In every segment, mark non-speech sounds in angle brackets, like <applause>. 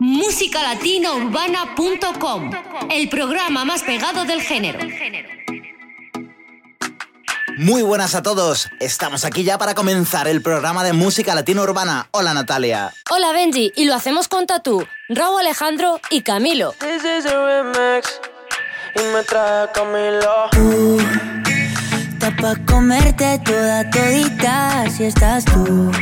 musicalatinourbana.com, el programa más pegado del género. Muy buenas a todos, estamos aquí ya para comenzar el programa de música latino urbana. Hola Natalia. Hola Benji, y lo hacemos con Tatú, Raúl Alejandro y Camilo. This is a remix y me trae Camilo. Tú, está pa' comerte toda todita si estás tú.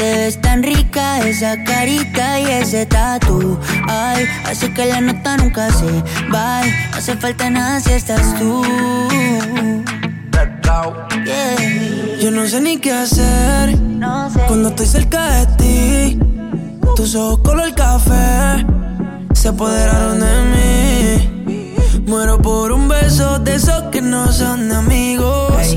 Te ves tan rica esa carita y ese tatu. Ay, hace que la nota nunca se va. No hace falta nada si estás tú. Yeah. Yo no sé ni qué hacer No sé. cuando estoy cerca de ti. Tus ojos color café se apoderaron de mí. Muero por un beso de esos que no son amigos.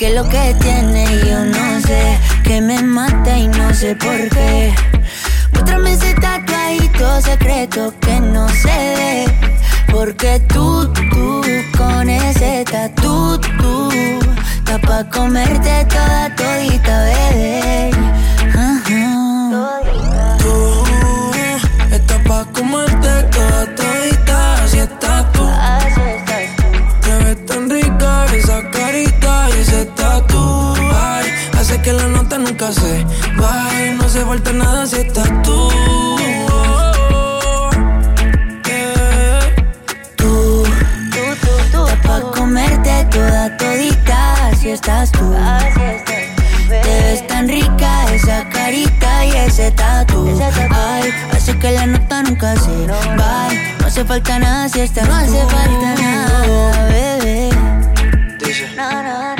Que lo que tiene yo no sé, que me mata y no sé por qué. Muéstrame ese tatuadito secreto que no se ve. Porque tú, tú, con ese tatu, tú, está pa' comerte toda todita, bebé. Que la nota nunca se vaya. No hace falta nada si estás tú. Yeah. Tú, tú, tú, tú, pa' comerte toda todita. Así estás tú. Así estás Te ves tan rica esa carita y ese tatu. Ay, hace que la nota nunca se va. No hace falta nada si estás No hace falta nada, bebé. No, no, no.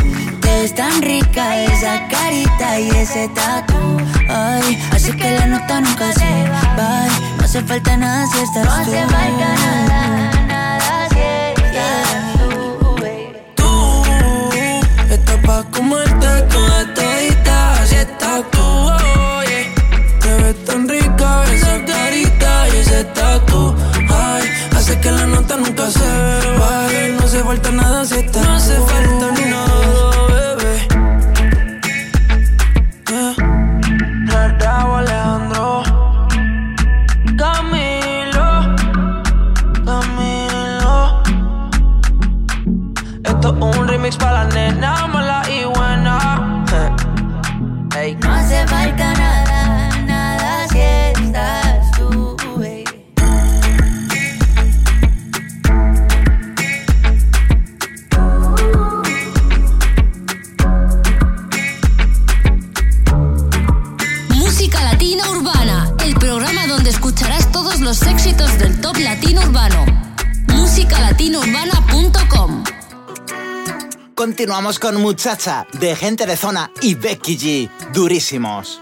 Ves tan rica esa carita y ese tatu. Ay, así que la nota nunca se va. No hace falta nada si estás tú. No hace falta nada, nada si estás tú, baby. Tú estás pa' comerte toda todita, así estás tú. oye. Te ves tan rica esa carita y ese tatu. Ay, hace que la nota nunca se baje. No hace falta nada si estás No hace falta nada, Un remix para la nena Continuamos con Muchacha, de Gente de Zona y Becky G, durísimos.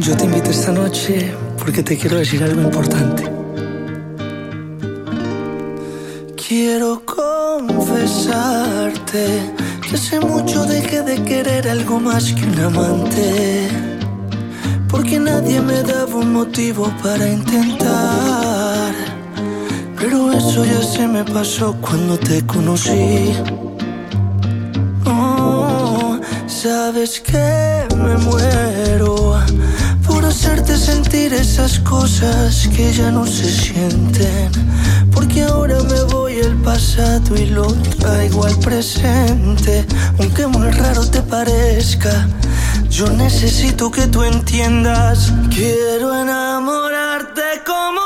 Yo te invito esta noche porque te quiero decir algo importante. Quiero confesarte que hace mucho dejé de querer algo más que un amante. Porque nadie me daba un motivo para intentar. Pero eso ya se me pasó cuando te conocí. Oh, sabes que me muero hacerte sentir esas cosas que ya no se sienten. Porque ahora me voy al pasado y lo traigo al presente. Aunque muy raro te parezca, yo necesito que tú entiendas. Quiero enamorarte como.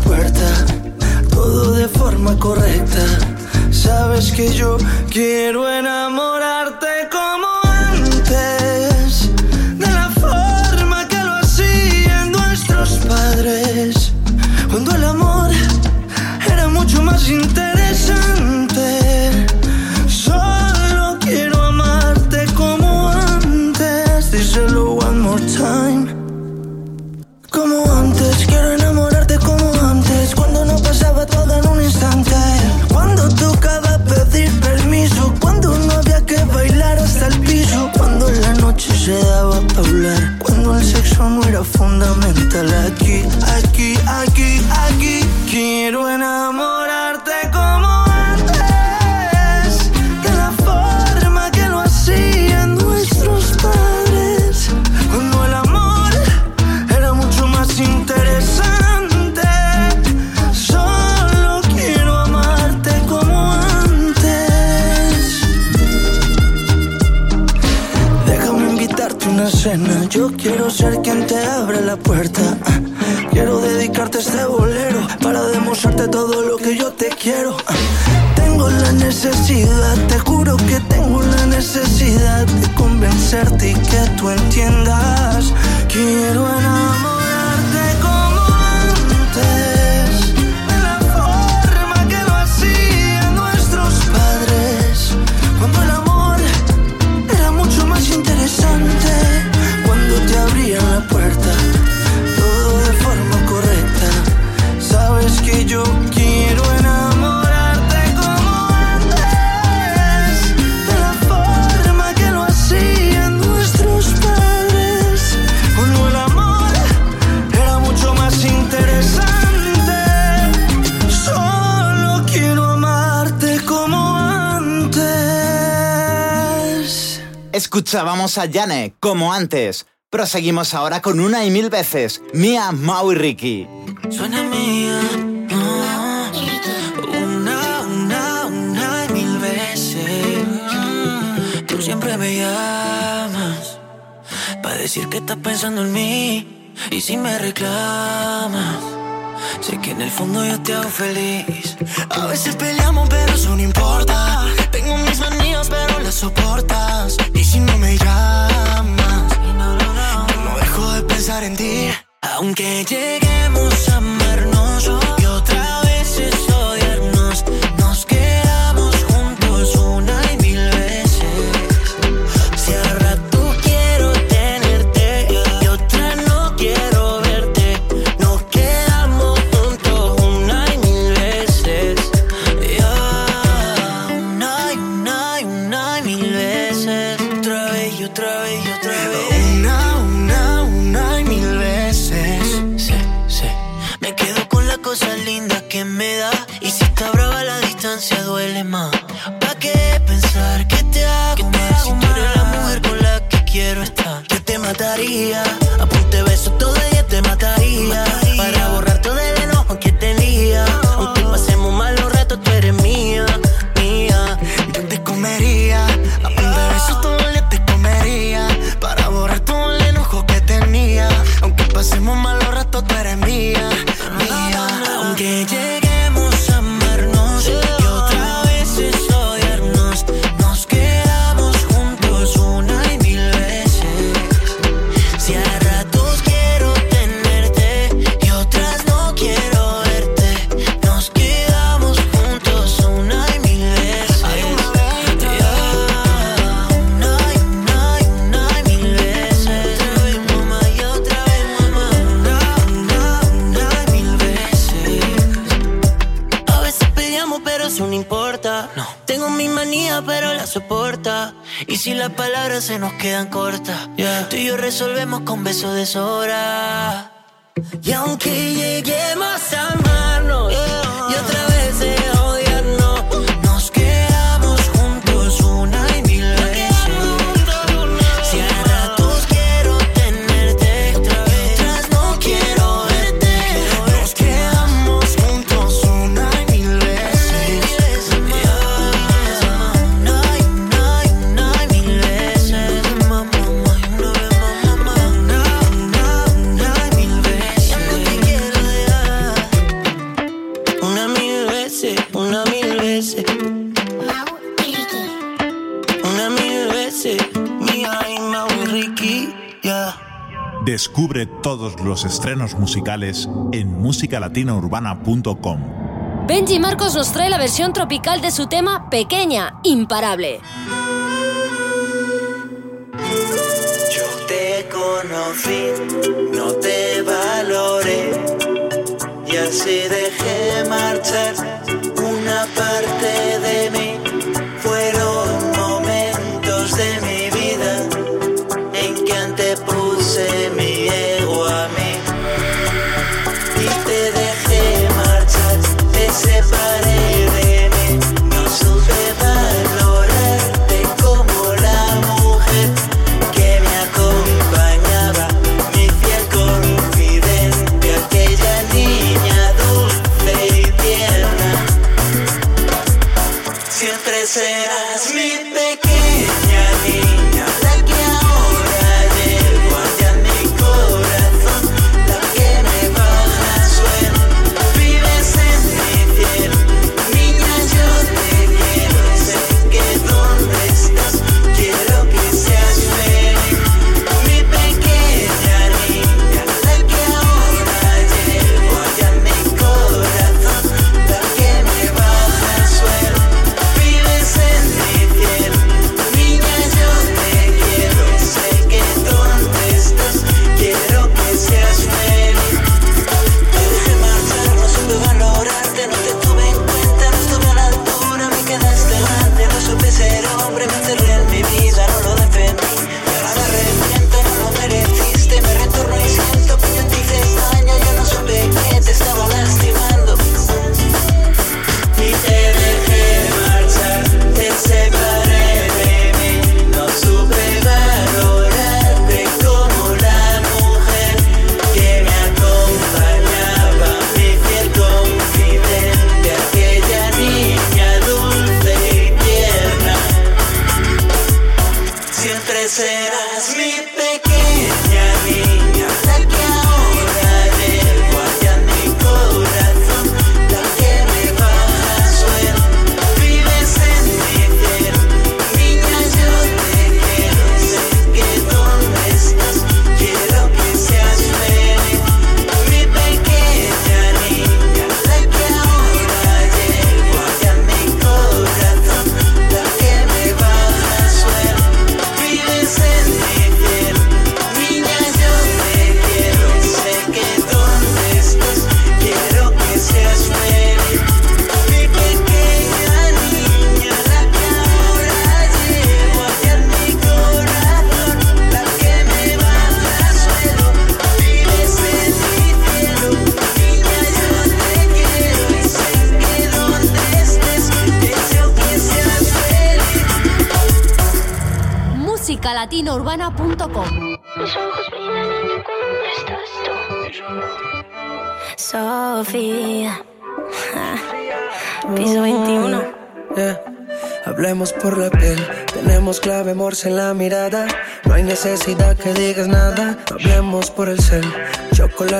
puerta, todo de forma correcta. Sabes que yo quiero enamorar. muero fundamental aquí, aquí, aquí, aquí. ser quien te abre la puerta. Quiero dedicarte este bolero para demostrarte todo lo que yo te quiero. Tengo la necesidad, te juro que tengo la necesidad de convencerte y que tú entiendas. Quiero enamorar Escuchábamos a Yane, como antes. Proseguimos ahora con una y mil veces. Mía, Mau y Ricky. Suena mía. Ah. Una, una, una y mil veces. Tú siempre me llamas. Para decir que estás pensando en mí. Y si me reclamas. Sé que en el fondo yo te hago feliz. A veces peleamos, pero eso no importa. Tengo mis manías, pero las soportas. aunque lleguemos las palabras se nos quedan cortas. Yeah. Tú y yo resolvemos con besos de sobra. Descubre todos los estrenos musicales en musicalatinaurbana.com. Benji Marcos nos trae la versión tropical de su tema Pequeña, Imparable. Yo te conocí, no te valoré y así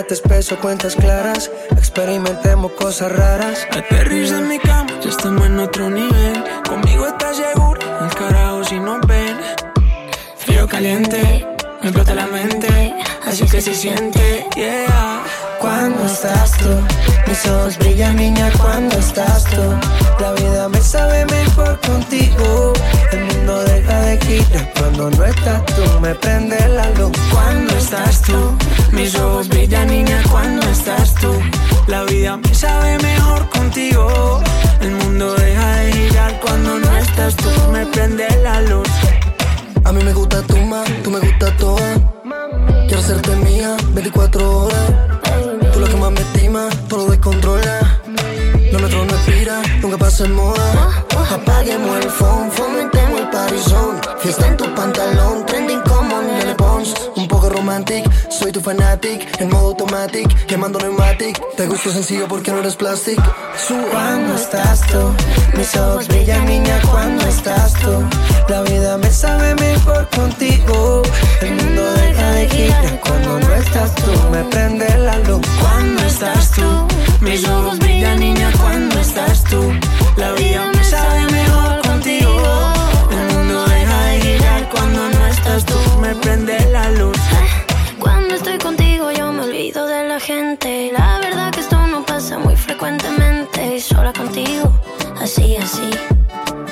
chocolate espeso, cuentas claras. Experimentemos cosas raras. Aterriza en mi cama, ya estamos en otro nivel. Conmigo estás seguro, el carajo si no ven. Frío caliente, me explota la mente. Así que se siente, yeah. Cuando estás tú, mis ojos brillan, niña, cuando estás tú. La vida me sabe mejor contigo. El mundo deja de girar cuando no estás tú. Me Vida me sabe mejor contigo. El mundo deja de girar cuando no estás tú. Me prende la luz. A mí me gusta tu más, tú me gusta toda. Quiero hacerte mía 24 horas. Tú lo que más me estima, todo lo descontrola. Lo nuestro no expira, nunca pasa en moda. Apaguemos el phone, fomentemos el parizón. Fiesta en tu soy tu fanatic. En modo automatic, quemando pneumatic. Te gusto sencillo porque no eres plastic. Cuando estás tú, mis ojos brillan, niña, cuando estás tú. La vida me sabe mejor contigo. El mundo deja de girar cuando no estás tú. Me prende la luz Cuando estás tú, La verdad que esto no pasa muy frecuentemente. Sola contigo, así, así.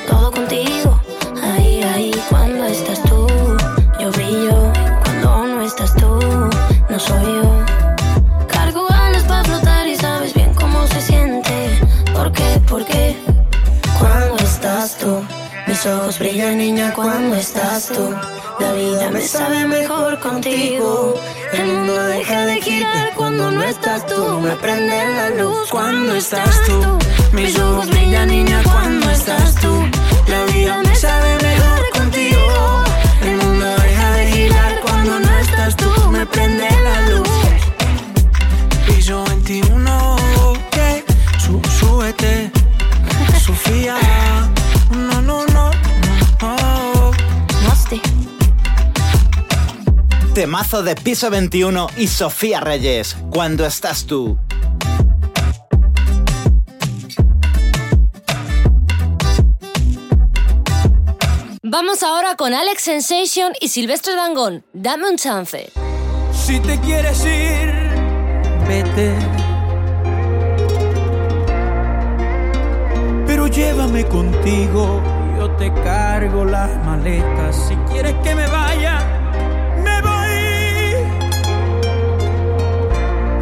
Todo contigo, ahí, ahí. Cuando estás tú, yo brillo. Cuando no estás tú, no soy yo. Cargo alas para flotar y sabes bien cómo se siente. ¿Por qué? ¿Por qué? Cuando estás tú, mis ojos brillan, niña, cuando estás tú. La vida me sabe mejor contigo. El mundo deja de girar cuando no estás tú. Me prende la luz Cuando estás tú, mis ojos brillan, niña, cuando estás tú. La vida me sabe mejor contigo. El mundo deja de girar cuando no estás tú. Me prende Temazo de Piso 21 y Sofía Reyes. Cuando estás tú. Vamos ahora con Alex Sensation y Silvestre Dangón. Dame un chance. Si te quieres ir, vete. Pero llévame contigo, yo te cargo las maletas. Si quieres que me vaya,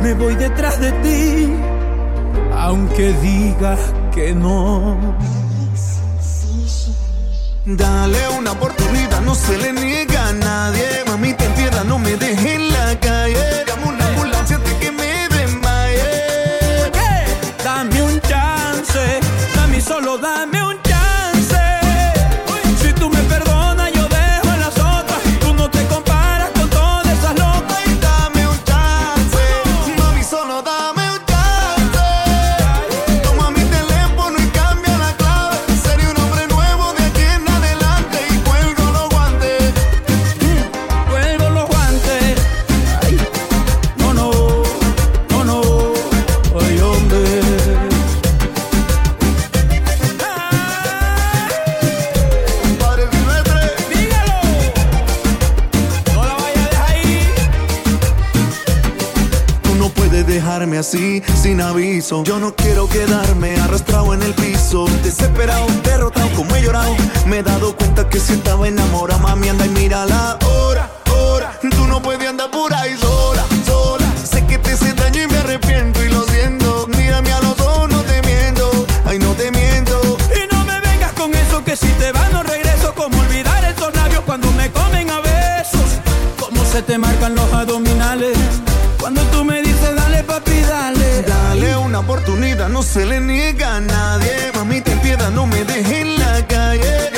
Me voy detrás de ti, aunque digas que no. Dale una oportunidad, no se le niega a nadie. Mami, ten piedad, no me dejes así, sin aviso. Yo no quiero quedarme arrastrado en el piso. Desesperado, derrotado, como he llorado. Me he dado cuenta que si estaba enamorada, mami, anda y mira la hora, hora. Tú no puedes andar por ahí sola, sola. Sé que te hice y me arrepiento y lo siento. Mírame a los ojos, no te miento. Ay, no te miento. Y no me vengas con eso que si te vas no regreso Como olvidar esos labios cuando me comen a besos Cómo se te marcan los abdominales una oportunidad, no se le niega a nadie. Mami, ten piedad, no me dejes en la calle.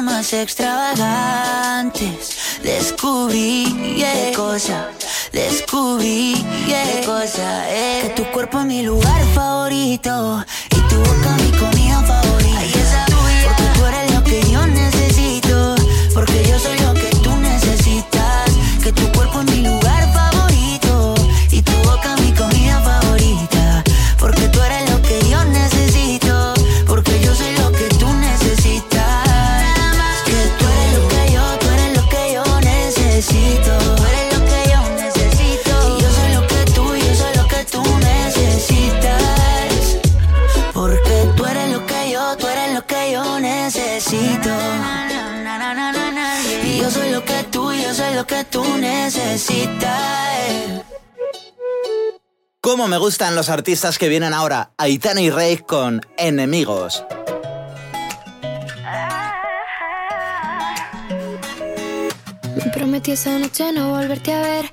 más extravagantes descubrí yeah. qué cosa, descubrí qué cosa eh. Que tu cuerpo es mi lugar favorito y tu boca lo que tú necesitas. Cómo me gustan los artistas que vienen ahora, Aitana y Rey con Enemigos. Me prometí esa noche no volverte a ver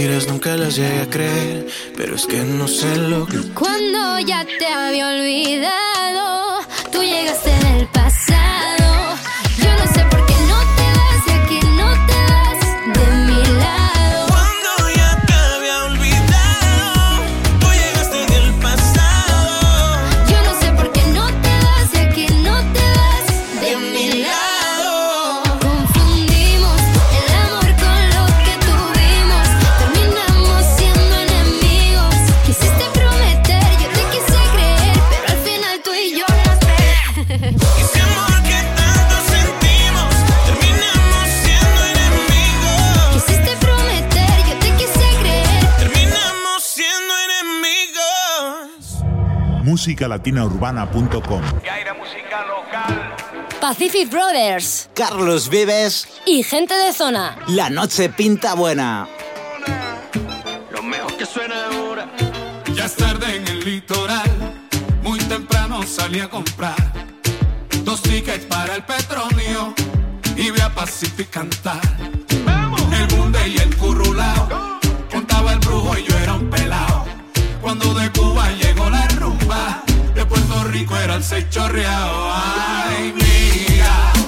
mentiras nunca las llegué a creer, pero es que no sé lo que... Cuando ya te había olvidado, tú llegaste en el musicalatinaurbana.com. música local. Pacific Brothers. Carlos Vives. Y gente de zona. La noche pinta buena. Lo mejor que suena ahora. Ya es tarde en el litoral. Muy temprano salí a comprar. Dos tickets para el petróleo. Y voy a Pacific cantar. ¡Vamos! El bunde y el currulao salsa y chorreado. Ay, mira.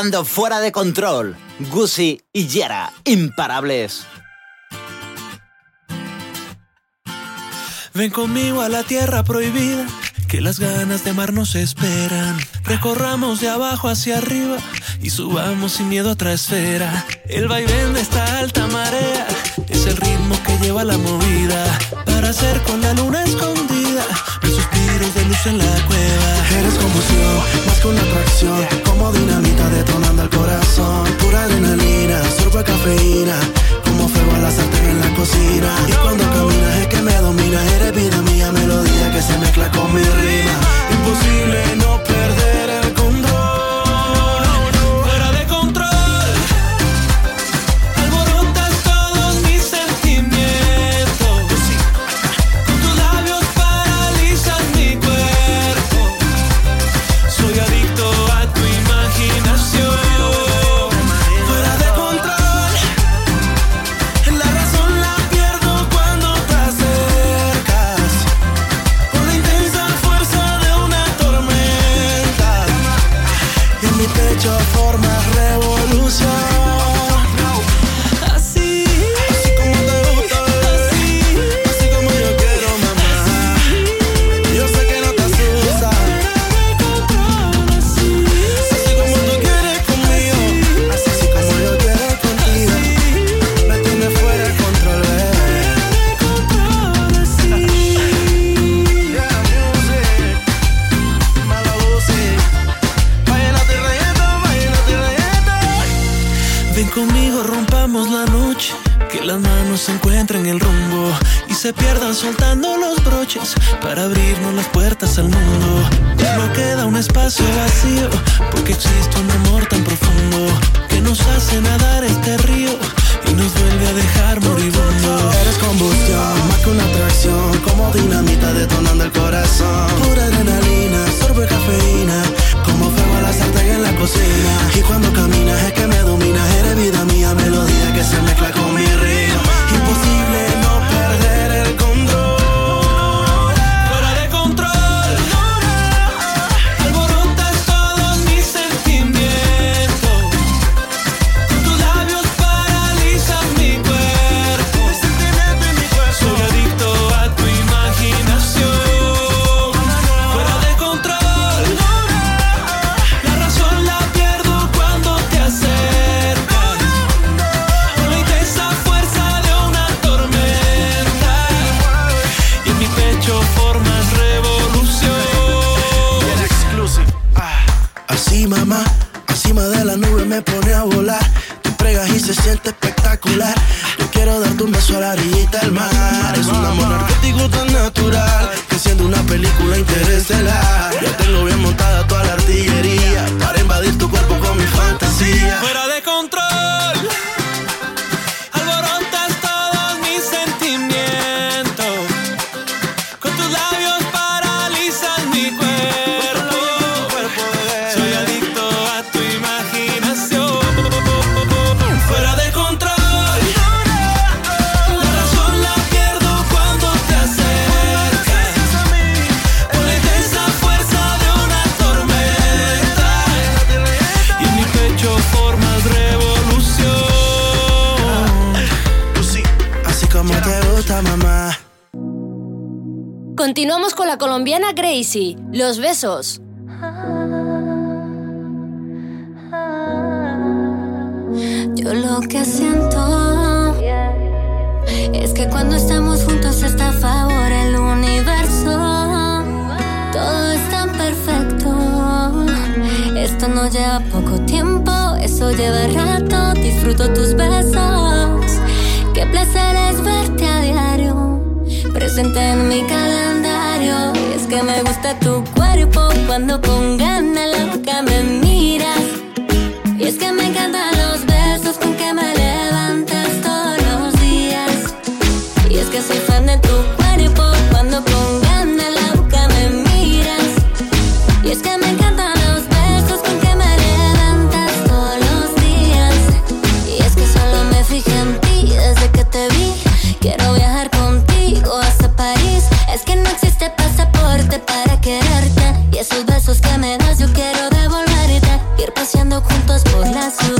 Fuera de Control, Gucci y Yera, imparables. Ven conmigo a la tierra prohibida, que las ganas de mar nos esperan. Recorramos de abajo hacia arriba y subamos sin miedo a otra esfera. El vaivén de esta alta marea es el ritmo que lleva la movida para hacer con la luna escondida los suspiros de luz en la cueva. Eres como yo, más que una atracción Yo lo que siento es que cuando estamos juntos está a favor el universo. Todo es tan perfecto. Esto no lleva poco tiempo, eso lleva rato. Disfruto tus besos. Qué placer es verte a diario. Presente en mi calendario que me gusta tu cuerpo cuando con ganas loca me miras. Y es que me encanta la juntos por la ciudad.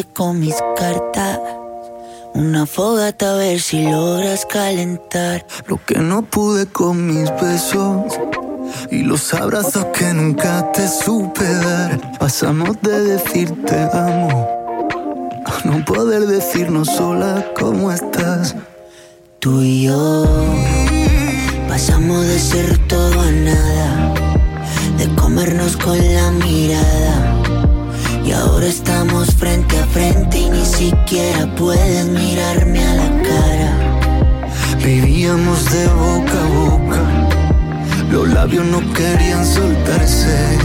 prende con mis cartas. Una fogata a ver si logras calentar. Lo que no pude con mis besos. Y los abrazos que nunca te supe dar. Pasamos de decirte amo. A no poder decirnos sola cómo estás. Tú y yo pasamos de ser todo a nada, de comernos con la mirada. Y ahora estamos frente a frente y ni siquiera puedes mirarme a la cara. Vivíamos de boca a boca. Los labios no querían soltarse.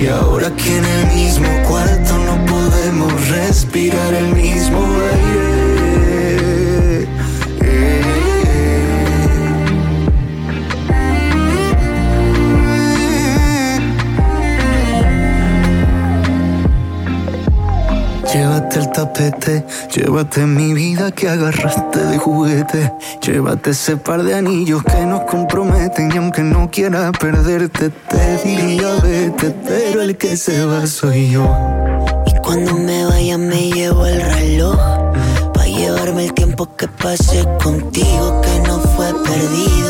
Y ahora aquí en el mismo cuarto no podemos respirar el mismo aire. Llévate el tapete, llévate mi vida que agarraste de juguete. Llévate ese par de anillos que nos comprometen y aunque no quiera perderte te diría vete, pero el que se va soy yo. Y cuando me vaya me llevo el reloj, pa' llevarme el tiempo que pasé contigo que no fue perdido.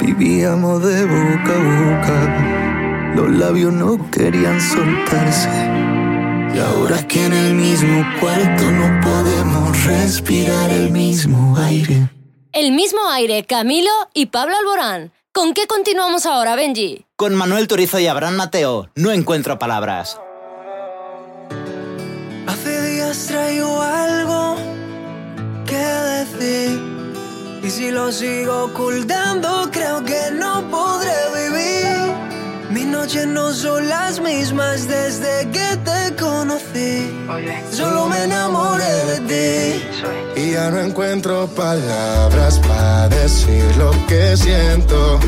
Vivíamos de boca a boca, los labios no querían soltarse. Y ahora que en el mismo cuarto no podemos respirar el mismo aire. El mismo aire, Camilo y Pablo Alborán. ¿Con qué continuamos ahora, Benji? Con Manuel Turizo y Abraham Mateo, no encuentro palabras. Hace días traigo algo que decir. Y si lo sigo ocultando, creo que no podré vivir. Mis noches no son las mismas desde que te conocí. Solo me enamoré de ti. Y ya no encuentro palabras para decir lo que siento.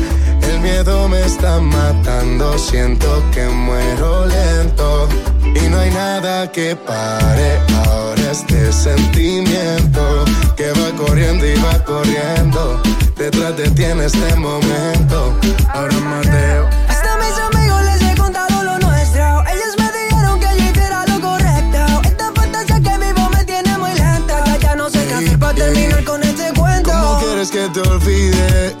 El miedo me está matando, siento que muero lento. Y no hay nada que pare ahora este sentimiento que va corriendo y va corriendo. Detrás de ti en este momento. Ahora Mateo. Hasta mis amigos les he contado lo nuestro. Ellos me dijeron que yo hiciera lo correcto. Esta fantasía que vivo me tiene muy lenta. Ya, ya no sé qué hacer para terminar con este cuento. ¿Cómo quieres que te olvide?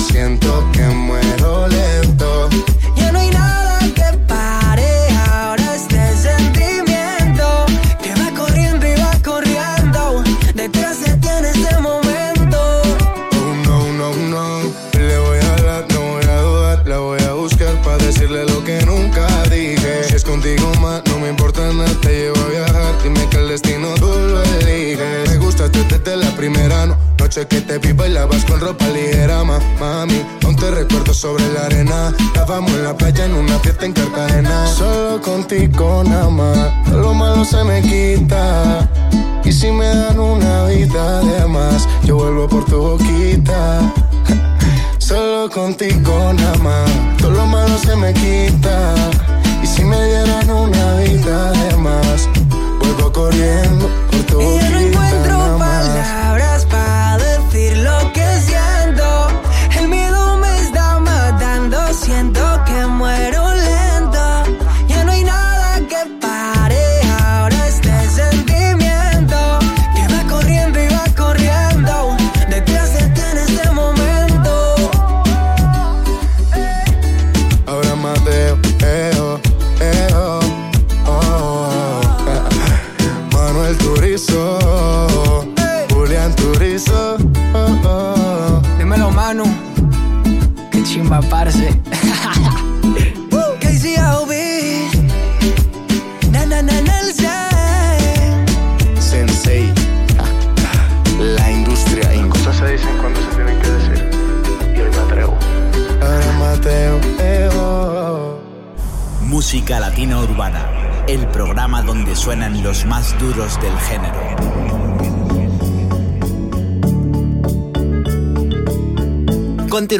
nada más. Lo malo se me quita. Y si me dan una vida de más, yo vuelvo por tu boquita. <laughs> Solo contigo nada más. Todo lo malo se me quita. Y si me dieran una vida de más, vuelvo corriendo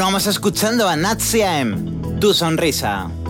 Continuamos escuchando a Natsiem, tu sonrisa.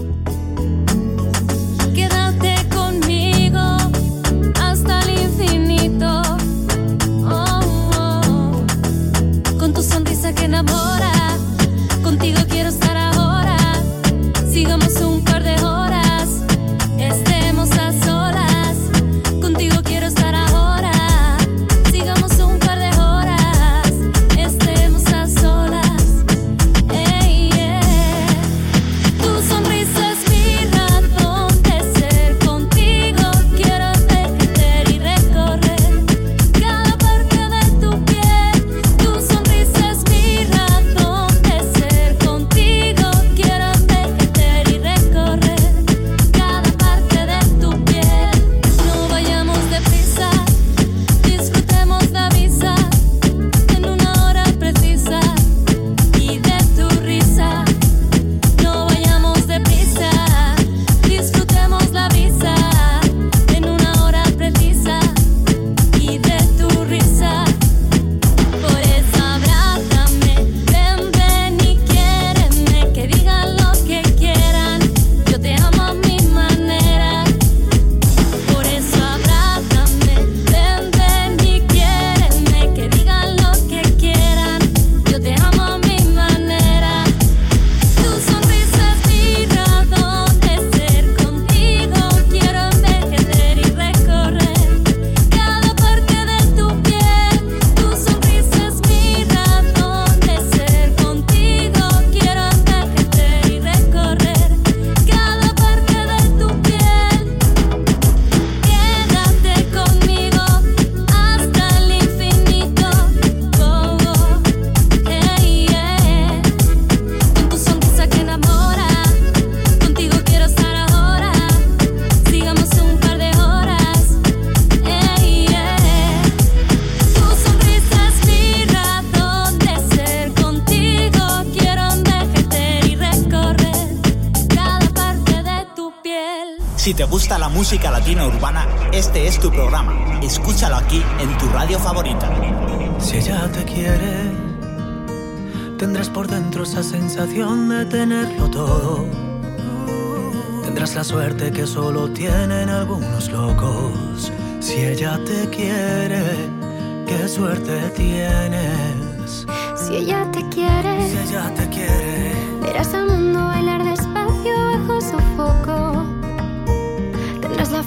Si te gusta la música latina urbana, este es tu programa. Escúchalo aquí en tu radio favorita. Si ella te quiere, tendrás por dentro esa sensación de tenerlo todo. Tendrás la suerte que solo tienen algunos locos. Si ella te quiere, qué suerte tienes. Si ella te quiere, verás al mundo bailar despacio bajo su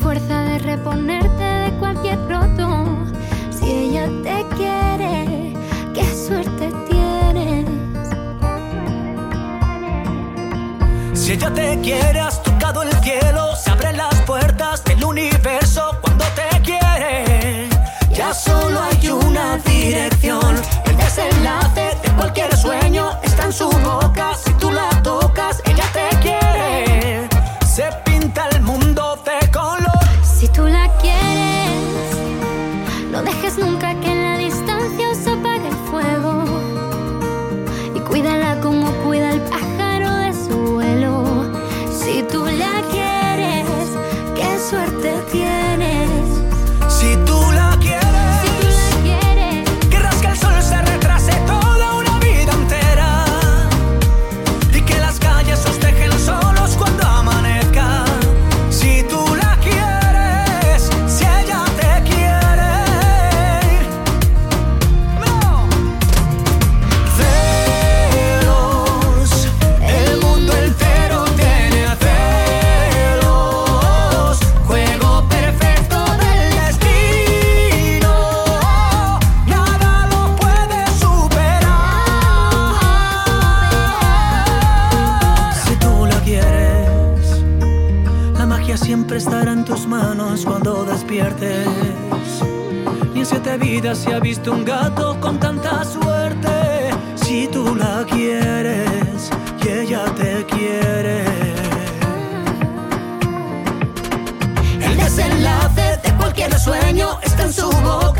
fuerza de reponerte de cualquier roto. Si ella te quiere, qué suerte tienes. Si ella te quiere, has tocado el cielo, se abren las puertas del universo cuando te quiere. Ya solo hay una dirección, el desenlace de cualquier sueño está en su boca. Vidas se ha visto un gato con tanta suerte. Si tú la quieres y ella te quiere. El desenlace de cualquier sueño está en su boca.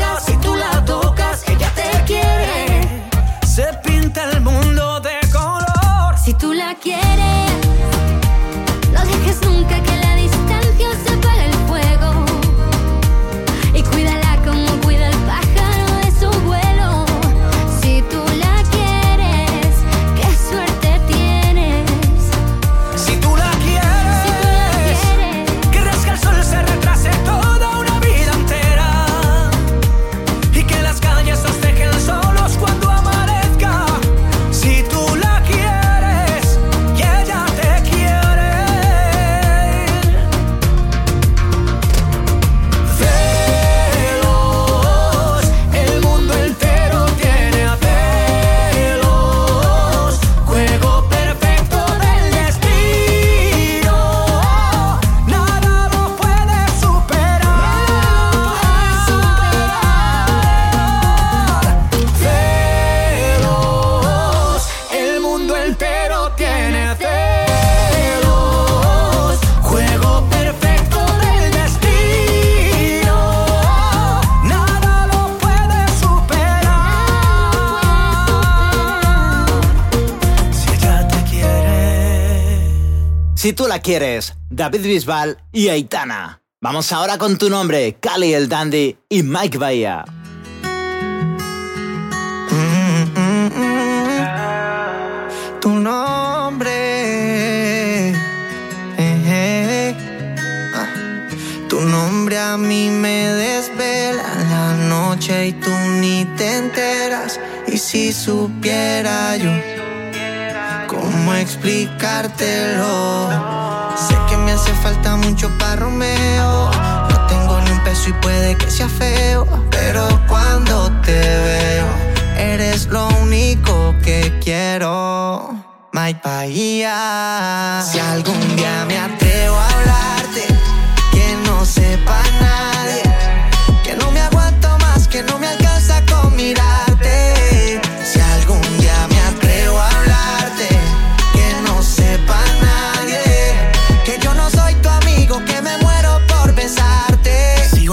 Tú la quieres, David Bisbal y Aitana. Vamos ahora con tu nombre, Cali el Dandy y Mike Bahía. tu nombre. Eh, eh. Ah. Tu nombre a mí me desvela la noche y tú ni te enteras. Y si supiera yo cómo explicártelo, sé que me hace falta mucho para Romeo. No tengo ni un peso y puede que sea feo, pero cuando te veo, eres lo único que quiero. My Bahía. Si algún día me atrevo a hablarte, que no sepa nadie, que no me aguanto más, que no me alcanza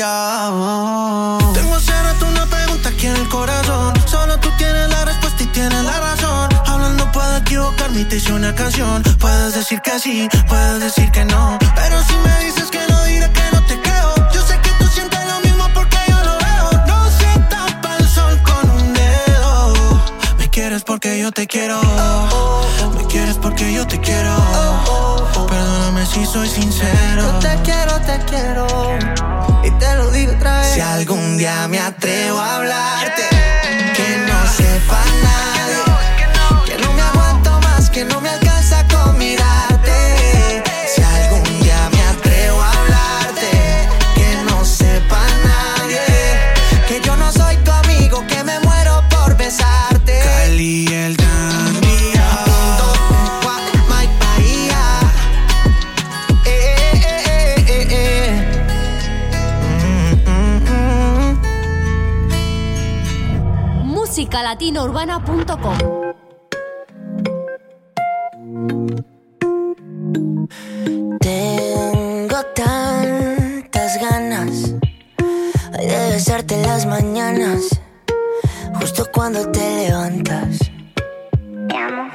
el dandillo Tengo tú una pregunta aquí en el corazón. Solo tú tienes la respuesta y tienes la razón. Hablando puedo equivocarme y te hice una canción. Puedes decir que sí, puedes decir que no. Pero si me dices que no, diré que no quieres porque yo te quiero. Me quieres porque yo te quiero. Perdóname si soy sincero. Yo te quiero, te quiero, y te lo digo otra vez. Si algún día me atrevo a hablarte, que no sepa nadie, que no. Me aguanto más, que no me alcanza con mirarte. musicalatinourbana.com Tengo tantas ganas de besarte en las mañanas, justo cuando te levantas. Pero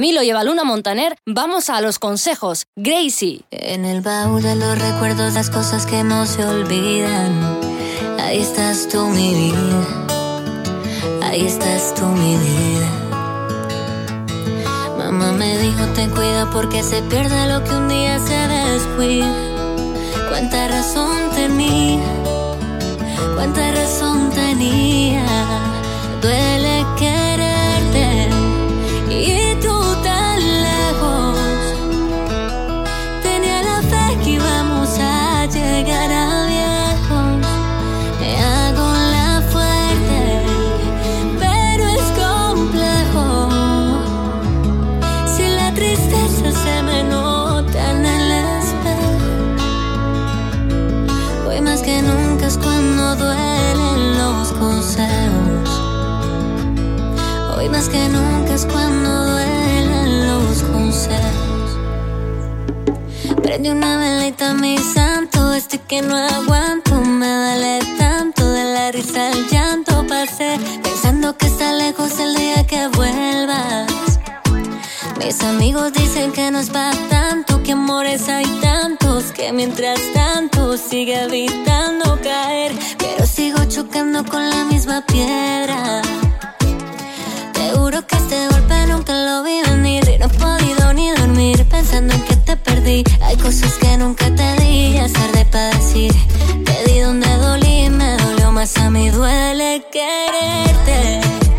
Camilo y Evaluna Montaner, vamos a los consejos. Gracie. En el baúl de los recuerdos, las cosas que no se olvidan. Ahí estás tú, mi vida. Ahí estás tú, mi vida. Mamá me dijo, ten cuidado porque se pierde lo que un día se descuida. Cuánta razón tenía, cuánta razón tenía que nunca es cuando duelen los consejos. Prende una velita, mi santo, estoy que no aguanto, me duele tanto de la risa al llanto pasé, pensando que está lejos el día que vuelvas. Mis amigos dicen que no es para tanto, que amores hay tantos, que mientras tanto sigue evitando caer, pero sigo chocando con la misma piedra. Juro que este golpe nunca lo vi venir y no he podido ni dormir pensando en que te perdí. Hay cosas que nunca te di, es tarde para decir. Te donde dolí, me dolió más a mí duele quererte.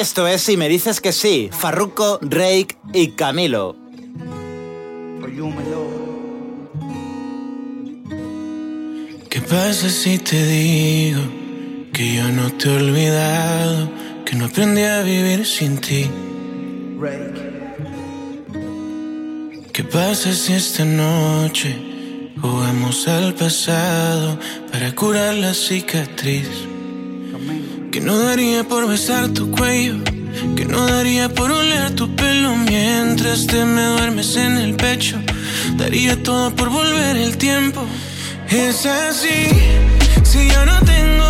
Esto es Si me dices que sí, Farruko, Rake y Camilo. ¿Qué pasa si te digo que yo no te he olvidado, que no aprendí a vivir sin ti? ¿Qué pasa si esta noche jugamos al pasado para curar la cicatriz? Que no daría por besar tu cuello, que no daría por oler tu pelo mientras te me duermes en el pecho. Daría todo por volver el tiempo. Es así, si yo no tengo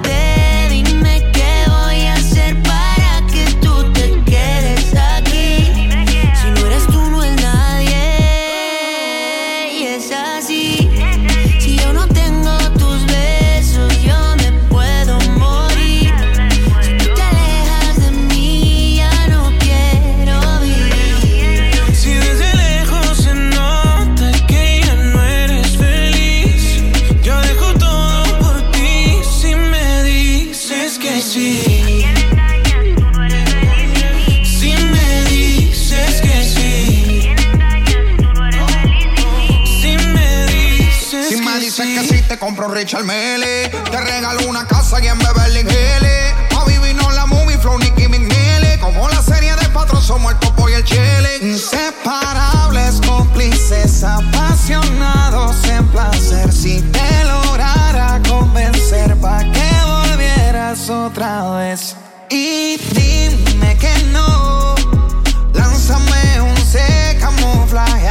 Richard Mele. Te regalo una casa aquí en Beverly Hills. A vivirnos la movie, Flow, Nicky McNeely. Como la serie de patrón, somos el topo y el chile. Inseparables, cómplices, apasionados en placer. Si te lograra convencer, pa' que volvieras otra vez. Y dime que no. Lánzame un C camuflajeado.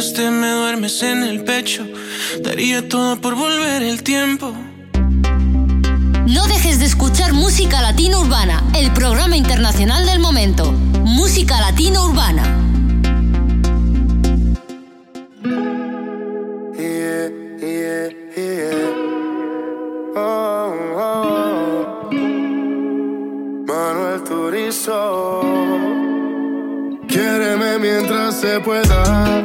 Mientras te me duermes en el pecho, daría todo por volver el tiempo. No dejes de escuchar Música Latina Urbana, el programa internacional del momento. Música Latina Urbana. Yeah, yeah, yeah. Oh, oh. Manuel Turizo. Quiéreme mientras se pueda.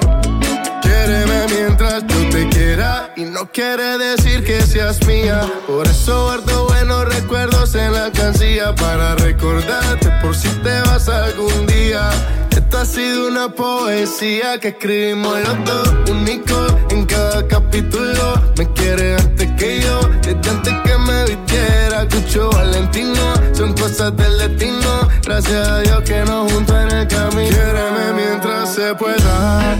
No quiere decir que seas mía. Por eso guardo buenos recuerdos en la cancilla para recordarte por si te vas algún día. Esta ha sido una poesía que escribimos los dos, único en cada capítulo. Me quiere antes que yo, desde antes que me vistiera. Cucho Valentino, son cosas del destino. Gracias a Dios que nos juntó en el camino. Quiéreme mientras se pueda.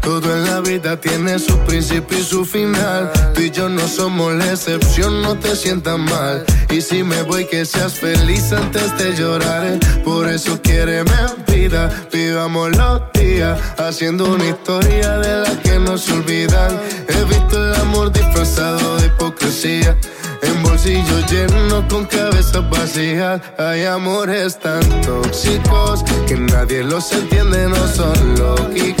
todo en la vida tiene su principio y su final. Tú y yo no somos la excepción, no te sientas mal. Y si me voy, que seas feliz antes de llorar. Por eso quiere vida, vivamos los días, haciendo una historia de la que no se olvidan. He visto el amor disfrazado de hipocresía. En bolsillos llenos con cabezas vacías Hay amores tan tóxicos Que nadie los entiende, no son lógicos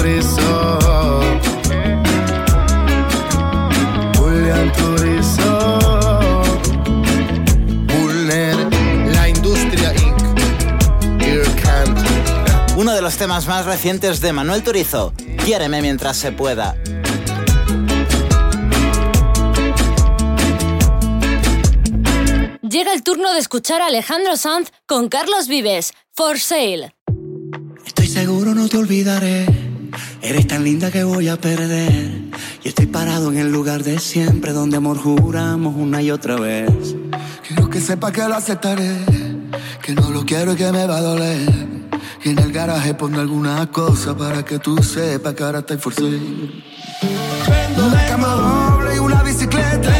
Turizo, Julián Turizo. Bulner, la industria Inc. Irkan. Uno de los temas más recientes de Manuel Turizo, Quiéreme mientras se pueda. Llega el turno de escuchar a Alejandro Sanz con Carlos Vives, For Sale. Estoy seguro no te olvidaré. Eres tan linda que voy a perder. Y estoy parado en el lugar de siempre donde amor juramos una y otra vez. Quiero que sepa que lo aceptaré, que no lo quiero y que me va a doler. Y en el garaje pongo alguna cosa para que tú sepas que ahora estoy forzado. Una cama doble y una bicicleta.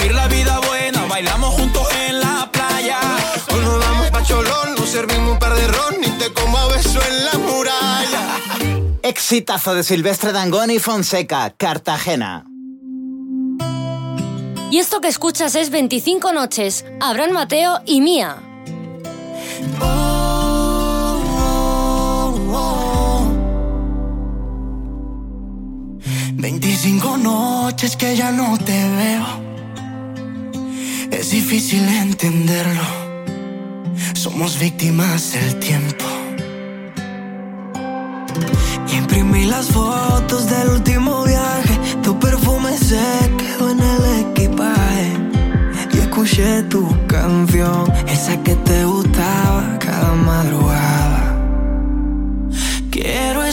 vivir la vida buena, bailamos juntos en la playa. Hoy nos damos pacholón, nos servimos un par de ron y te como a beso en la muralla. Exitazo de Silvestre Dangón y Fonseca, Cartagena. Y esto que escuchas es 25 noches, Abraham Mateo y Mía. Oh, oh, oh. 25 noches que ya no te veo. Es difícil entenderlo. Somos víctimas del tiempo. Imprimí las fotos del último viaje. Tu perfume se quedó en el equipaje. Y escuché tu canción, esa que te gustaba cada madrugada. Quiero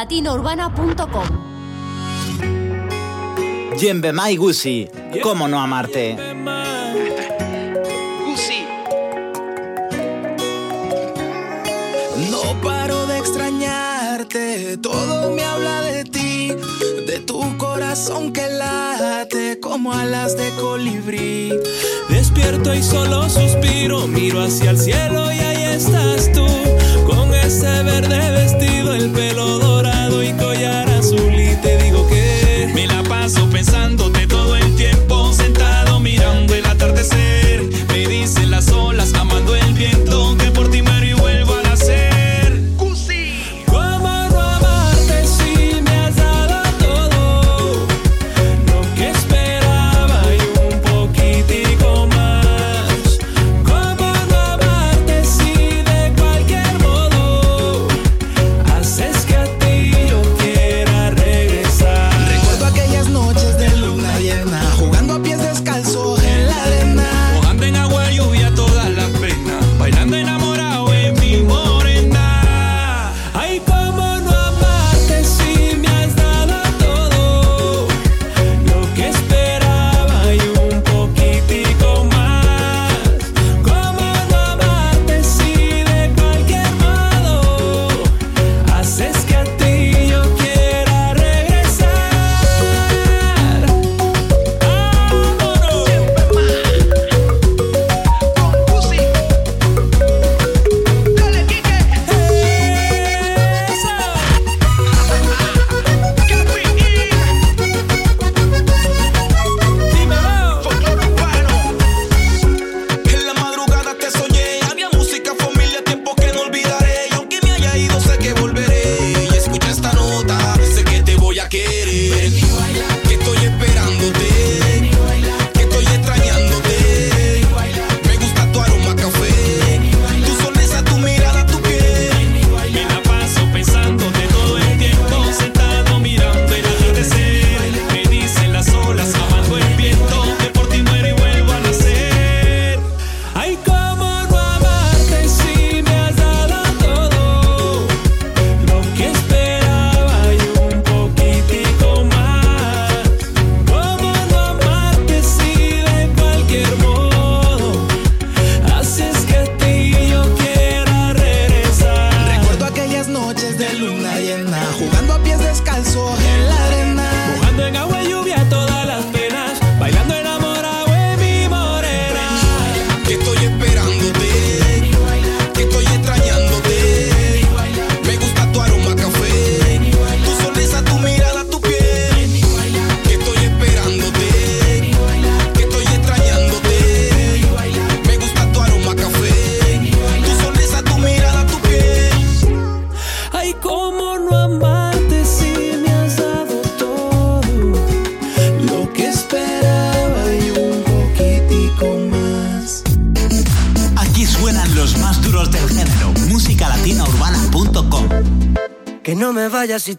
latinourbana.com. Yembemai Gusi, ¿cómo no amarte? Gusi. No paro de extrañarte, todo me habla de ti, de tu corazón que late como alas de colibrí. Despierto y solo suspiro, miro hacia el cielo y ahí estás tú, con ese verde vestido el pelo dorado y collar azul y te digo que me la paso pensando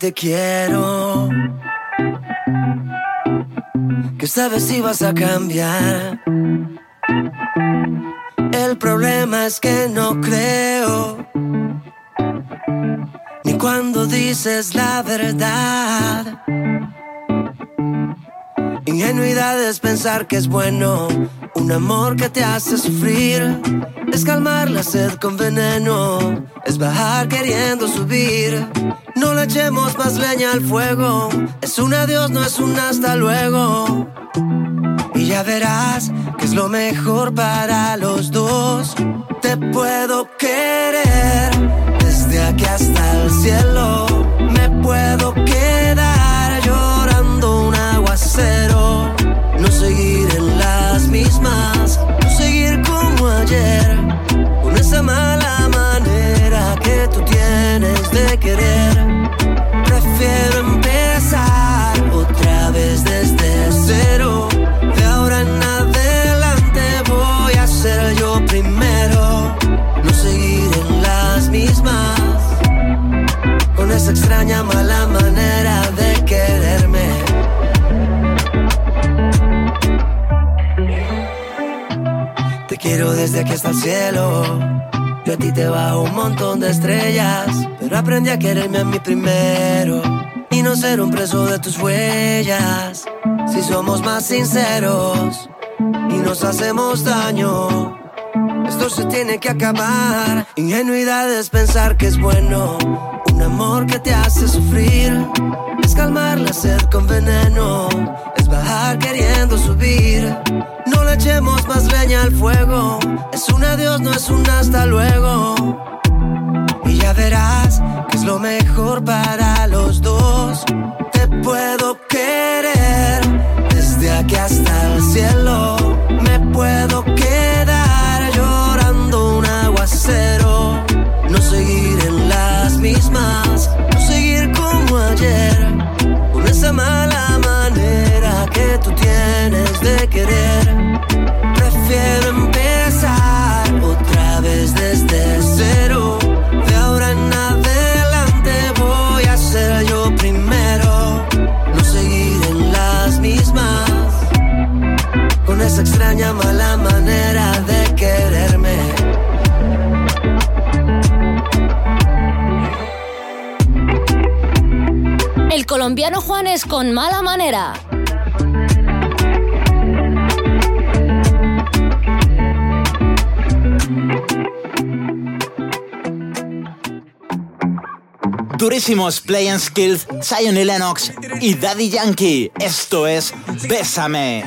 te quiero. Que sabes si vas a cambiar. El problema es que no creo. Ni cuando dices la verdad. Ingenuidad es pensar que es bueno. Un amor que te hace sufrir. Es calmar la sed con veneno. Es bajar queriendo subir no echemos más leña al fuego. Es un adiós, no es un hasta luego. Y ya verás que es lo mejor para los dos. Te puedo aquí está el cielo. Yo a ti te bajo un montón de estrellas, pero aprendí a quererme a mí primero y no ser un preso de tus huellas. Si somos más sinceros y nos hacemos daño, esto se tiene que acabar. Ingenuidad es pensar que es bueno un amor que te hace sufrir. Es calmar la sed con veneno, es bajar queriendo subir no echemos más leña al fuego. Es un adiós, no es un hasta luego. Y ya verás que es lo mejor para los dos. Te puedo querer desde aquí hasta el cielo. Me puedo quedar llorando un aguacero. No seguir en las mismas, no seguir como ayer. Con esa mala manera que tú tienes de querer. extraña mala manera de quererme. El colombiano Juanes con mala manera. durísimos Play and Skills, Zion y Lennox y Daddy Yankee. Esto es Bésame.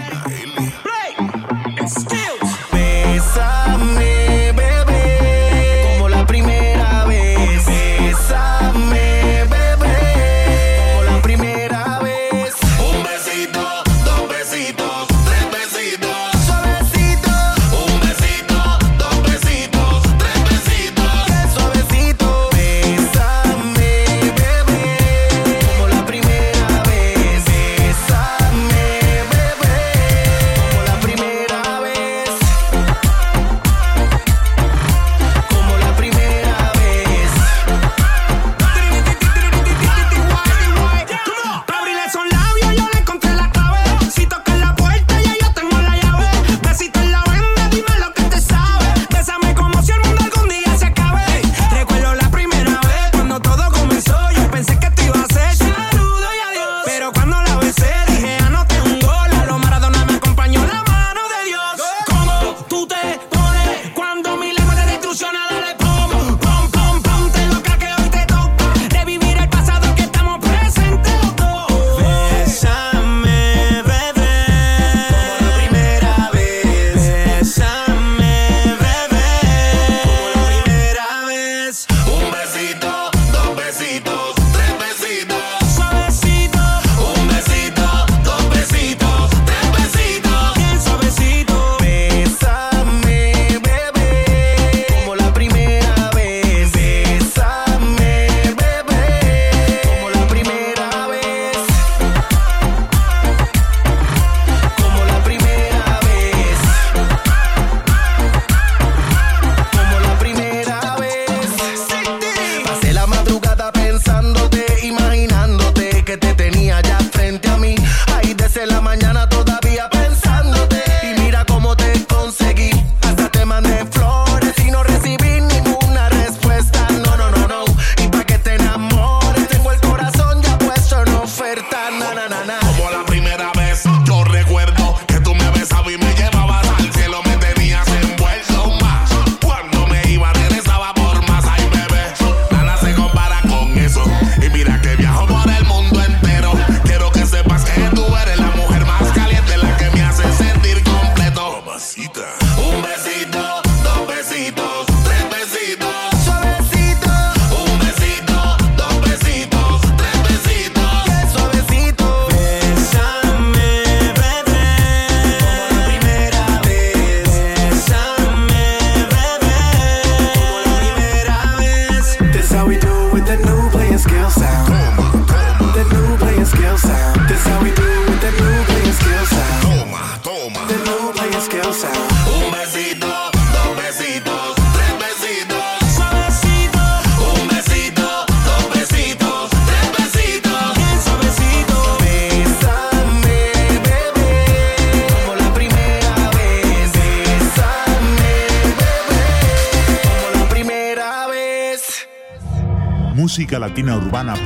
musicalatinaurbana.com.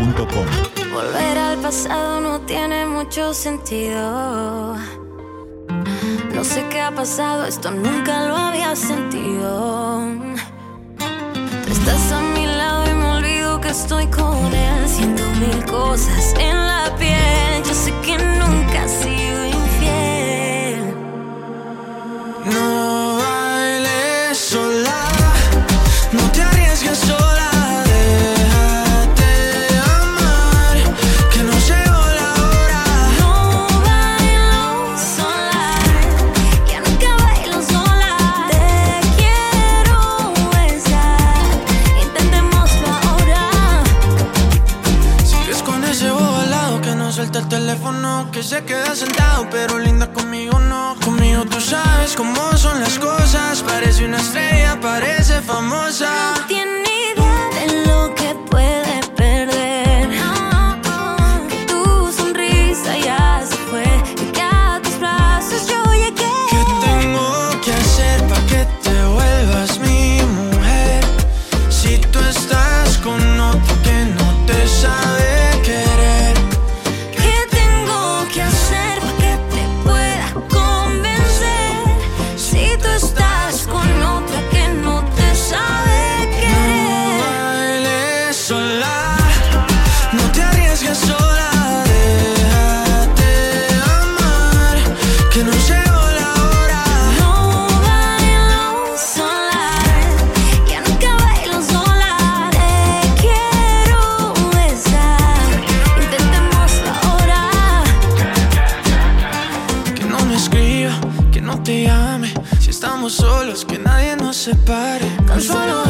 estamos solos, que nadie nos separe. Solo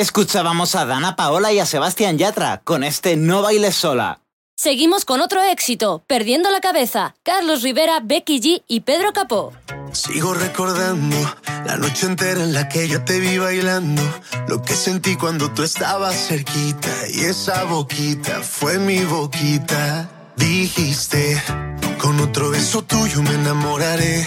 Escuchábamos a Dana Paola y a Sebastián Yatra con este No bailes sola. Seguimos con otro éxito, Perdiendo la cabeza, Carlos Rivera, Becky G y Pedro Capó. Sigo recordando la noche entera en la que yo te vi bailando. Lo que sentí cuando tú estabas cerquita. Y esa boquita fue mi boquita. Dijiste, con otro beso tuyo me enamoraré.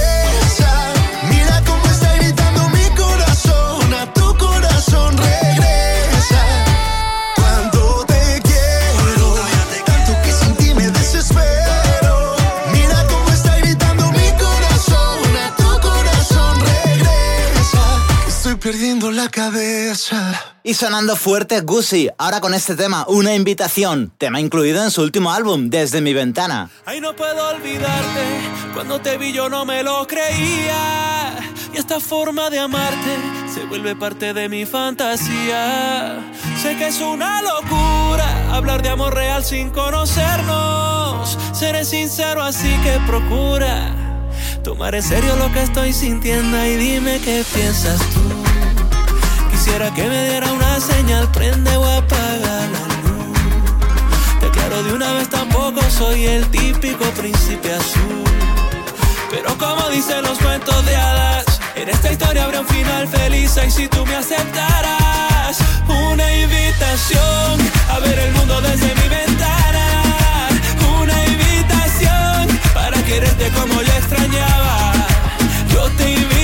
Y sonando fuerte Gucci, ahora con este tema, una invitación, tema incluido en su último álbum, Desde mi ventana. Ay, no puedo olvidarte. Cuando te vi yo no me lo creía. Y esta forma de amarte se vuelve parte de mi fantasía. Sé que es una locura hablar de amor real sin conocernos. Seré sincero, así que procura tomar en serio lo que estoy sintiendo y dime qué piensas tú. Quisiera que me diera una señal, prende o apaga la luz. Te aclaro de una vez, tampoco soy el típico príncipe azul. Pero como dicen los cuentos de hadas, en esta historia habrá un final feliz. Y si tú me aceptaras, una invitación a ver el mundo desde mi ventana. Una invitación para quererte como yo extrañaba. Yo te invito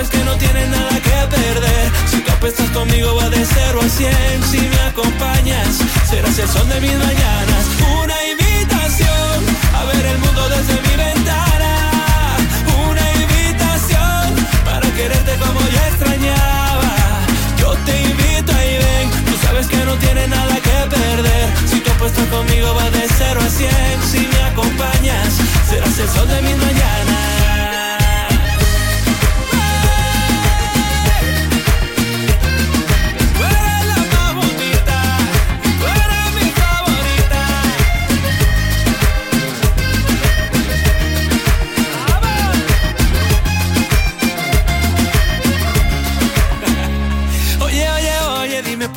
sabes que no tienes nada que perder. Si tú apuestas conmigo va de 0 a 100. Si me acompañas, serás el sol de mis mañanas. Una invitación a ver el mundo desde mi ventana. Una invitación para quererte como yo extrañaba. Yo te invito ahí ven, tú sabes que no tienes nada que perder. Si tú apuestas conmigo va de 0 a 100. Si me acompañas, serás el sol de mis mañanas.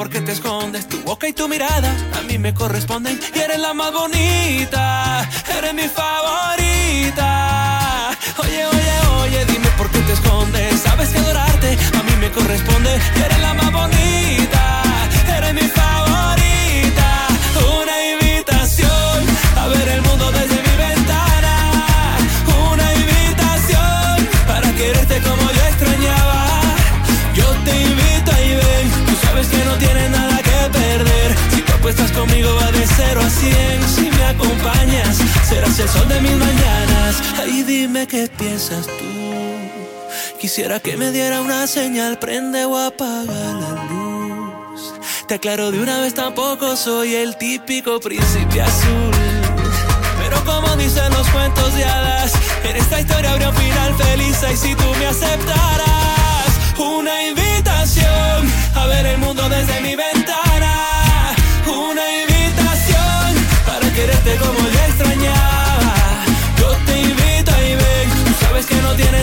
Oye, dime por qué te escondes. Tu boca y tu mirada a mí me corresponden. Y eres la más bonita, eres mi favorita. Oye, oye, oye, dime por qué te escondes. Sabes que adorarte a mí me corresponde. Y eres la más bonita, 0 a 100. Si me acompañas, serás el sol de mis mañanas. Ahí dime qué piensas tú. Quisiera que me diera una señal, prende o apaga la luz. Te aclaro de una vez, tampoco soy el típico príncipe azul. Pero como dicen los cuentos de hadas, en esta historia habría un final feliz. Y si tú me aceptaras, una invitación a ver el mundo desde mi ventana.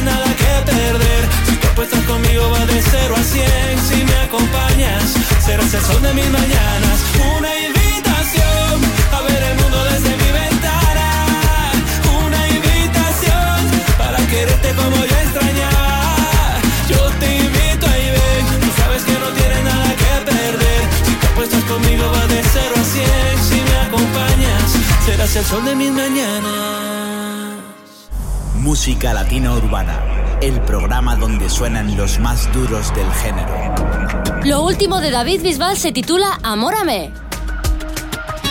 Nada que perder. Si tú apuestas conmigo va de 0 a 100. Si me acompañas, serás el sol de mis mañanas. Una invitación a ver el mundo desde mi ventana. Una invitación para quererte como yo extrañaba. Yo te invito ahí ven, tú sabes que no tienes nada que perder. Si tú apuestas conmigo va de 0 a 100. Si me acompañas, serás el sol de mis mañanas. Música Latina Urbana, el programa donde suenan los más duros del género. Lo último de David Bisbal se titula Amórame.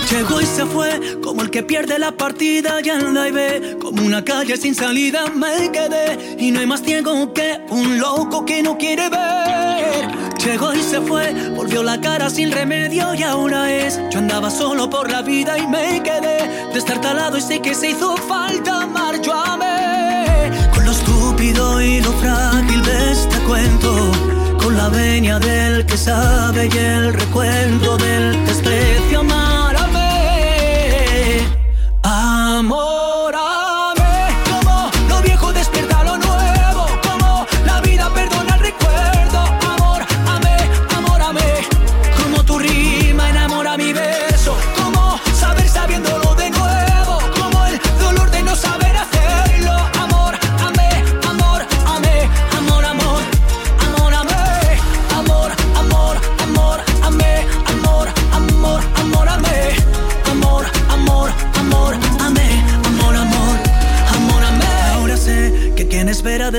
Llegó y se fue, como el que pierde la partida ya en la ve Como una calle sin salida me quedé. Y no hay más ciego que un loco que no quiere ver. Llegó y se fue, volvió la cara sin remedio y ahora es. Yo andaba solo por la vida y me quedé destartalado y sé que se hizo falta amar. Yo amé cuento. Con la venia del que sabe y el recuento del desprecio amárame.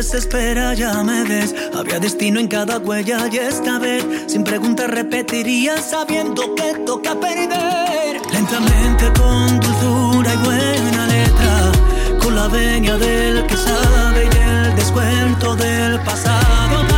desespera, ya me ves. Había destino en cada huella y esta vez, sin preguntas, repetiría sabiendo que toca perder. Lentamente, con dulzura y buena letra, con la venia del que sabe y el descuento del pasado.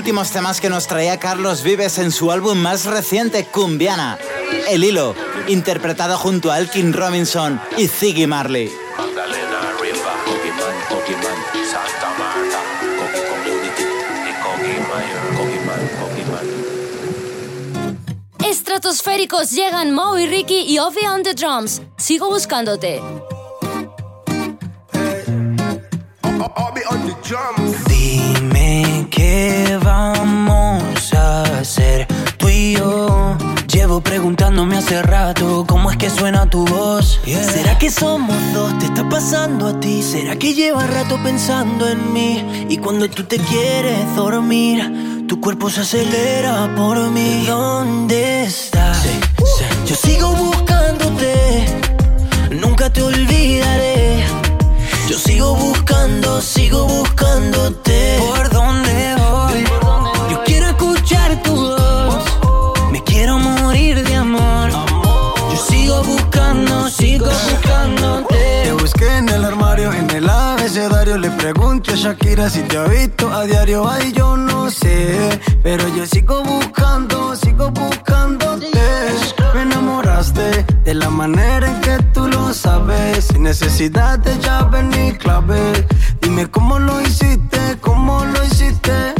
Últimos temas que nos traía Carlos Vives en su álbum más reciente, Cumbiana. El hilo, interpretado junto a Elkin Robinson y Ziggy Marley. Estratosféricos llegan Mo y Ricky y Ovi on the drums. Sigo buscándote. Que somos dos? ¿Te está pasando a ti? ¿Será que llevas rato pensando en mí? Y cuando tú te quieres dormir, tu cuerpo se acelera por mí. ¿Dónde estás? Yo sigo buscándote, nunca te olvidaré. Yo sigo buscando, sigo buscándote. Le pregunto a Shakira si te ha visto a diario. Ay, yo no sé. Pero yo sigo buscando, sigo buscándote. Me enamoraste de la manera en que tú lo sabes. Sin necesidad de llave ni clave. Dime cómo lo hiciste, cómo lo hiciste.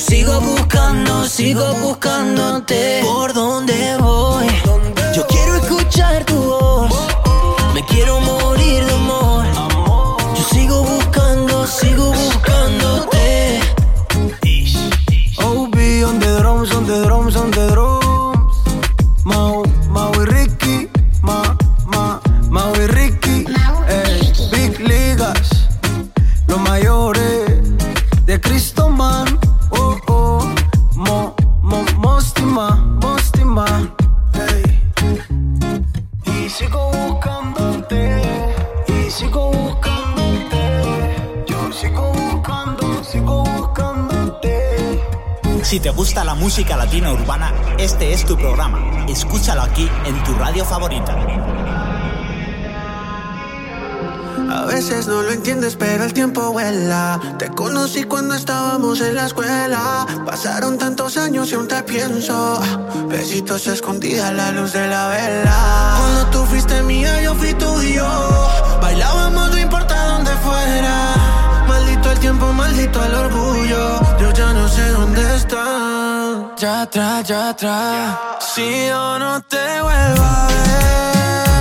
Sigo buscando, sigo buscándote. ¿Por dónde voy? Yo quiero escuchar tu voz. Me quiero morir de amor. Yo sigo buscando, sigo buscándote. OB on the drums, on the drums, on the drums. Si te gusta la música latina urbana, este es tu programa. Escúchalo aquí en tu radio favorita. A veces no lo entiendes, pero el tiempo vuela. Te conocí cuando estábamos en la escuela. Pasaron tantos años y aún te pienso. Besitos escondidas a la luz de la vela. Cuando tú fuiste mía, yo fui tuyo. Bailábamos, no importa dónde fuera. Tiempo, maldito el orgullo. Yo ya no sé dónde está. Ya atrás, ya atrás. Si yo no te vuelvo a ver,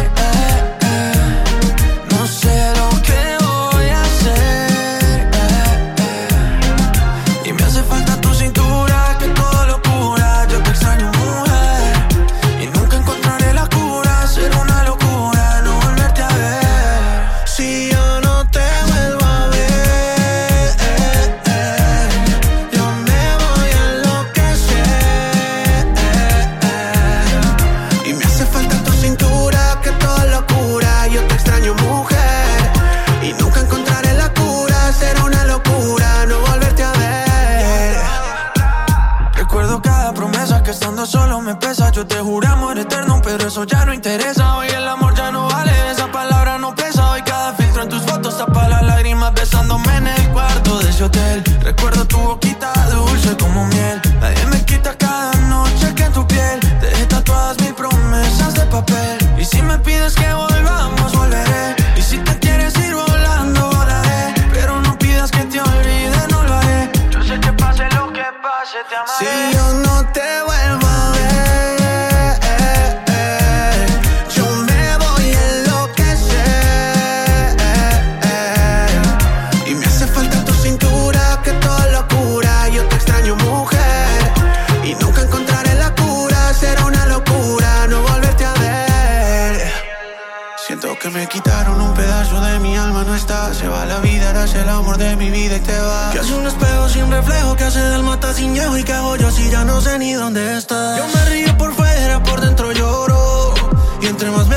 ya no interesa. Hoy el amor ya no vale, esa palabra no pesa. Hoy cada filtro en tus fotos tapa las lágrimas besándome en el cuarto de ese hotel. Recuerdo tu boquita dulce como miel. De mi vida y te va. Que hace un espejo sin reflejo, que hace del mata sin llevo y que hago yo si ya no sé ni dónde estás. Yo me río por fuera, por dentro lloro. Y entre más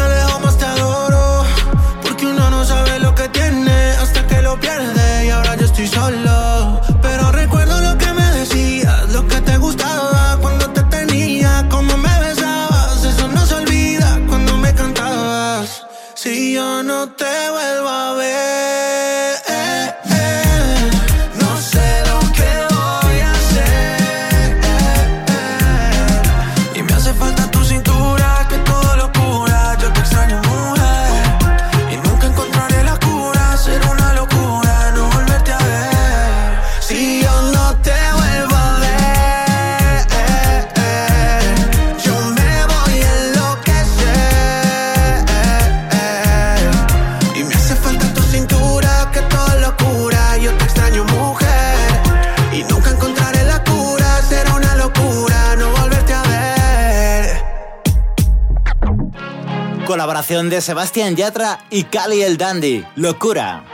Colaboración de Sebastián Yatra y Cali el Dandy. Locura.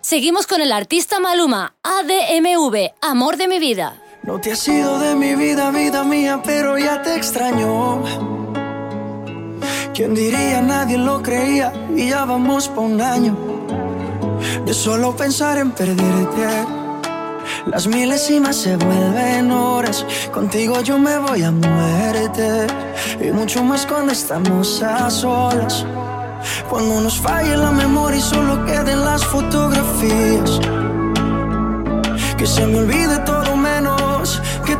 Seguimos con el artista Maluma, ADMV, Amor de mi vida. No te has ido de mi vida, vida mía, pero ya te extraño. ¿Quién diría? Nadie lo creía y ya vamos pa' un año. De solo pensar en perderte. Las milésimas se vuelven horas. Contigo yo me voy a muerte. Y mucho más cuando estamos a solas. Cuando nos falle la memoria y solo queden las fotografías. Que se me olvide todo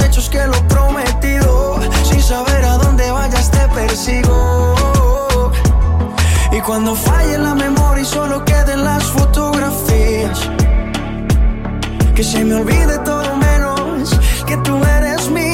Hechos que lo prometido. Sin saber a dónde vayas te persigo. Y cuando falle la memoria y solo queden las fotografías. Que se me olvide todo menos que tú eres mía.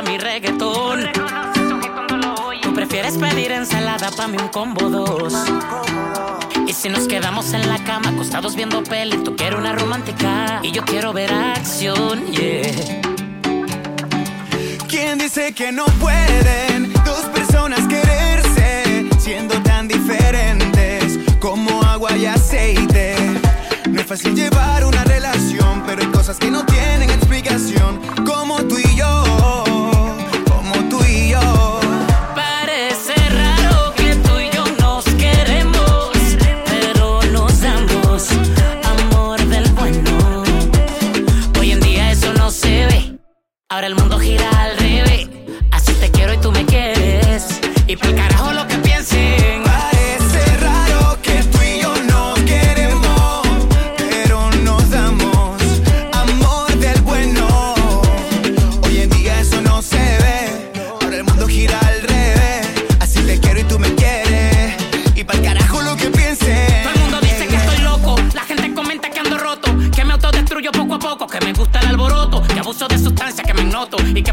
Mi reggaetón. Tú prefieres pedir ensalada pa' mí un combo dos. Y si nos quedamos en la cama acostados viendo peli, tú quieres una romántica y yo quiero ver acción, yeah. ¿Quién dice que no pueden dos personas quererse siendo tan diferentes como agua y aceite? No es fácil llevar una relación, pero hay cosas que no tienen explicación, Ahora el mundo gira al revés. Así te quiero y tú me quieres. Y por carajo lo que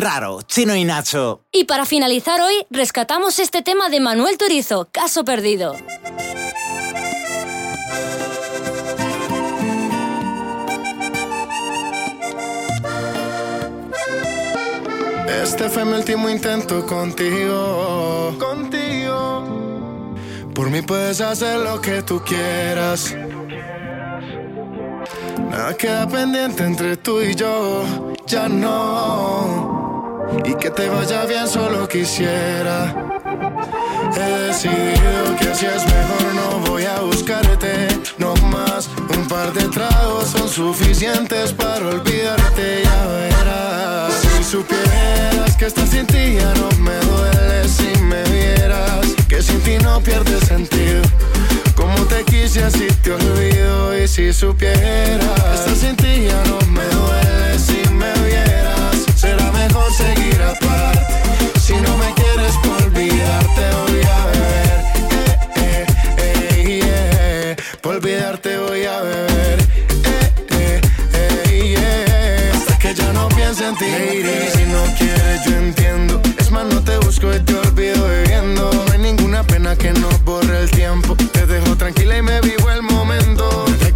Raro, Chino y Nacho. Y para finalizar hoy, rescatamos este tema de Manuel Turizo, Caso Perdido. Este fue mi último intento contigo. Contigo. Por mí puedes hacer lo que tú quieras. Nada queda pendiente entre tú y yo. Ya no. Y que te vaya bien solo quisiera. He decidido que así es mejor, no voy a buscarte. No más, un par de tragos son suficientes para olvidarte, ya verás. Si supieras que estás sin ti ya no me duele si me vieras. Que sin ti no pierde sentido. Como te quise así te olvido y si supieras Estás sin ti ya no me duele si me vieras Será mejor seguir aparte Si no me quieres por olvidarte voy a beber eh, eh, eh, yeah. Por olvidarte voy a beber eh, eh, eh, yeah. Hasta que ya no piense en ti. Lady, si no quieres yo entiendo. Es más no te busco y te olvido bebiendo No hay ninguna pena que no borre el tiempo. Te dejo tranquila y me vivo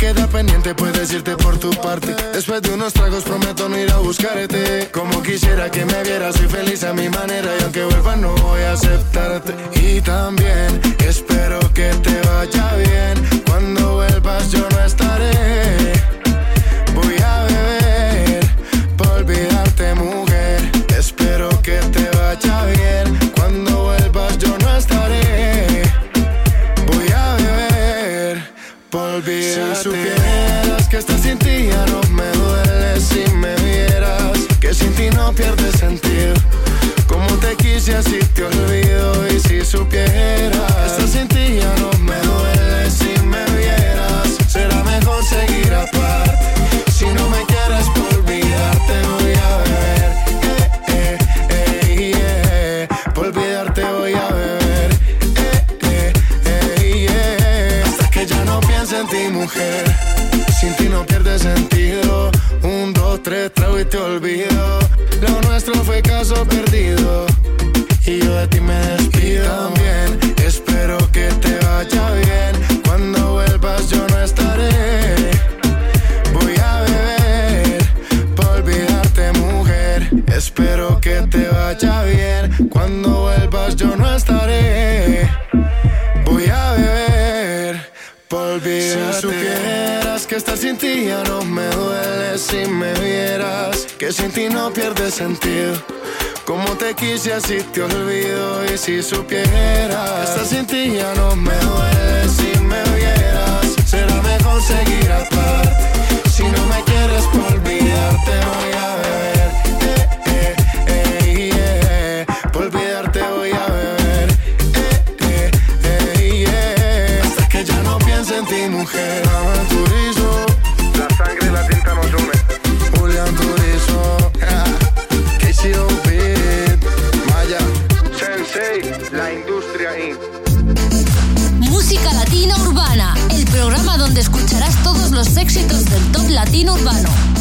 queda pendiente puedes irte por tu parte. Después de unos tragos prometo no ir a buscarte. Como quisiera que me vieras soy feliz a mi manera. Y aunque vuelva no voy a aceptarte. Y también espero que te vaya bien. Cuando vuelvas yo no estaré. Voy a beber por olvidarte, mujer. Espero que te vaya bien. Pierde sentido. Como te quise, así te olvido. Y si supieras estás sin ti, ya no me duele si me vieras. Será mejor seguir aparte. Si no me quieres por olvidarte voy a beber eh, eh, eh, yeah. Por olvidarte voy a beber eh, eh, eh, yeah. Hasta que ya no piense en ti mujer Sin ti no pierde sentido tres, trago y te olvido Lo nuestro fue caso perdido Y yo de ti me despido También espero que te vaya bien Cuando vuelvas yo no estaré Voy a beber por olvidarte, mujer. Espero que te vaya bien. Cuando vuelvas, yo no estaré. Voy a beber por olvidarte. Si que estar sin ti ya no me duele. Si me vieras que sin ti no pierde sentido. Como te quise, así te olvido. Y si supieras, estar sin ti ya no me duele. Si me vieras, será mejor seguir aparte. Si no me quieres por olvidarte, voy los éxitos del top latino urbano.